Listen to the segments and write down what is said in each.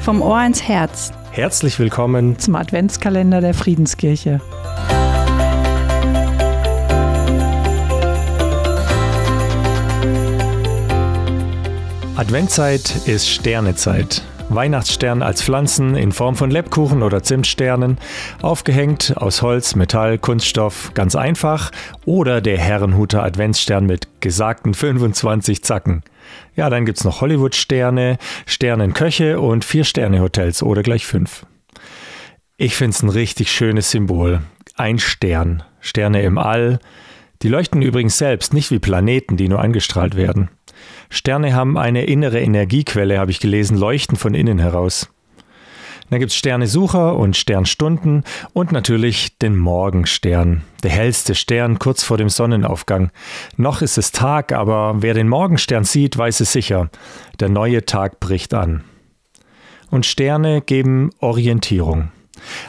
Vom Ohr ins Herz. Herzlich willkommen zum Adventskalender der Friedenskirche. Adventzeit ist Sternezeit. Weihnachtsstern als Pflanzen in Form von Lebkuchen oder Zimtsternen, aufgehängt aus Holz, Metall, Kunststoff, ganz einfach, oder der Herrenhuter Adventsstern mit gesagten 25 Zacken. Ja, dann gibt's noch Hollywood-Sterne, Sternenköche und Vier-Sterne-Hotels oder gleich fünf. Ich find's ein richtig schönes Symbol. Ein Stern. Sterne im All. Die leuchten übrigens selbst, nicht wie Planeten, die nur angestrahlt werden. Sterne haben eine innere Energiequelle, habe ich gelesen, leuchten von innen heraus. Dann gibt es Sternesucher und Sternstunden und natürlich den Morgenstern, der hellste Stern kurz vor dem Sonnenaufgang. Noch ist es Tag, aber wer den Morgenstern sieht, weiß es sicher. Der neue Tag bricht an. Und Sterne geben Orientierung.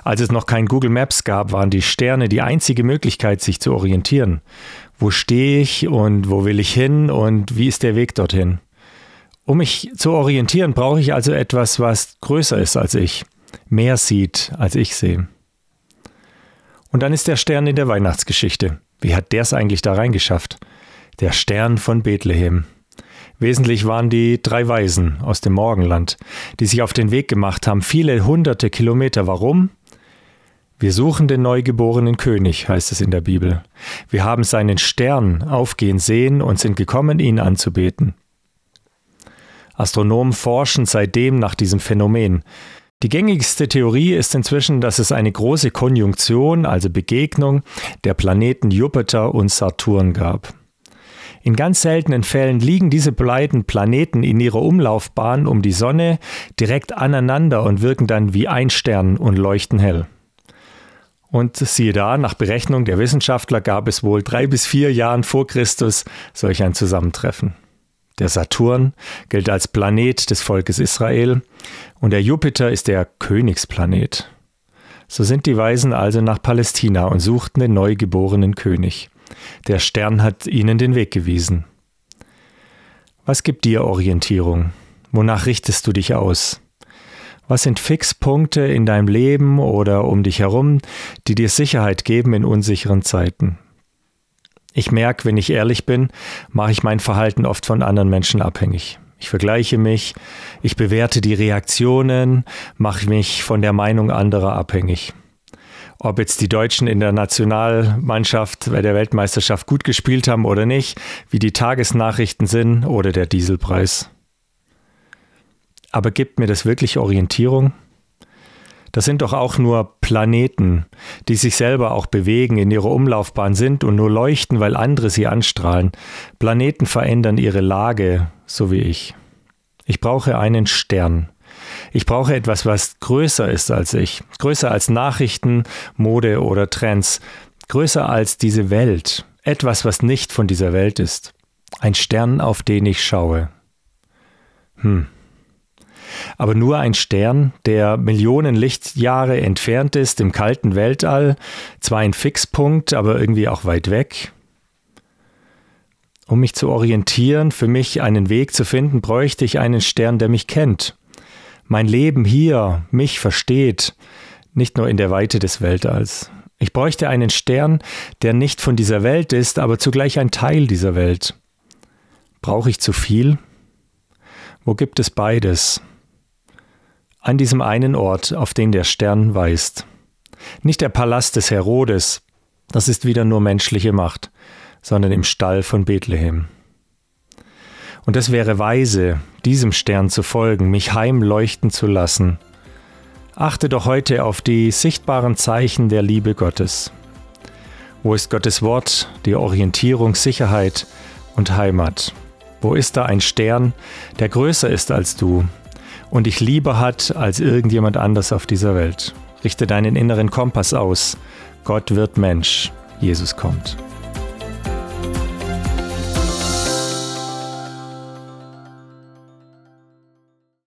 Als es noch kein Google Maps gab, waren die Sterne die einzige Möglichkeit, sich zu orientieren. Wo stehe ich und wo will ich hin und wie ist der Weg dorthin? Um mich zu orientieren, brauche ich also etwas, was größer ist als ich, mehr sieht, als ich sehe. Und dann ist der Stern in der Weihnachtsgeschichte. Wie hat der es eigentlich da reingeschafft? Der Stern von Bethlehem. Wesentlich waren die drei Weisen aus dem Morgenland, die sich auf den Weg gemacht haben, viele hunderte Kilometer. Warum? Wir suchen den neugeborenen König, heißt es in der Bibel. Wir haben seinen Stern aufgehen sehen und sind gekommen, ihn anzubeten. Astronomen forschen seitdem nach diesem Phänomen. Die gängigste Theorie ist inzwischen, dass es eine große Konjunktion, also Begegnung der Planeten Jupiter und Saturn gab. In ganz seltenen Fällen liegen diese beiden Planeten in ihrer Umlaufbahn um die Sonne direkt aneinander und wirken dann wie ein Stern und leuchten hell. Und siehe da, nach Berechnung der Wissenschaftler gab es wohl drei bis vier Jahren vor Christus solch ein Zusammentreffen. Der Saturn gilt als Planet des Volkes Israel und der Jupiter ist der Königsplanet. So sind die Weisen also nach Palästina und suchten den neugeborenen König. Der Stern hat ihnen den Weg gewiesen. Was gibt dir Orientierung? Wonach richtest du dich aus? Was sind Fixpunkte in deinem Leben oder um dich herum, die dir Sicherheit geben in unsicheren Zeiten? Ich merke, wenn ich ehrlich bin, mache ich mein Verhalten oft von anderen Menschen abhängig. Ich vergleiche mich, ich bewerte die Reaktionen, mache mich von der Meinung anderer abhängig ob jetzt die Deutschen in der Nationalmannschaft bei der Weltmeisterschaft gut gespielt haben oder nicht, wie die Tagesnachrichten sind oder der Dieselpreis. Aber gibt mir das wirklich Orientierung? Das sind doch auch nur Planeten, die sich selber auch bewegen, in ihrer Umlaufbahn sind und nur leuchten, weil andere sie anstrahlen. Planeten verändern ihre Lage, so wie ich. Ich brauche einen Stern. Ich brauche etwas, was größer ist als ich, größer als Nachrichten, Mode oder Trends, größer als diese Welt, etwas, was nicht von dieser Welt ist. Ein Stern, auf den ich schaue. Hm. Aber nur ein Stern, der Millionen Lichtjahre entfernt ist im kalten Weltall, zwar ein Fixpunkt, aber irgendwie auch weit weg. Um mich zu orientieren, für mich einen Weg zu finden, bräuchte ich einen Stern, der mich kennt, mein Leben hier mich versteht, nicht nur in der Weite des Weltalls. Ich bräuchte einen Stern, der nicht von dieser Welt ist, aber zugleich ein Teil dieser Welt. Brauche ich zu viel? Wo gibt es beides? An diesem einen Ort, auf den der Stern weist. Nicht der Palast des Herodes, das ist wieder nur menschliche Macht, sondern im Stall von Bethlehem. Und es wäre weise, diesem Stern zu folgen, mich heimleuchten zu lassen. Achte doch heute auf die sichtbaren Zeichen der Liebe Gottes. Wo ist Gottes Wort, die Orientierung, Sicherheit und Heimat? Wo ist da ein Stern, der größer ist als du und dich lieber hat als irgendjemand anders auf dieser Welt? Richte deinen inneren Kompass aus. Gott wird Mensch. Jesus kommt.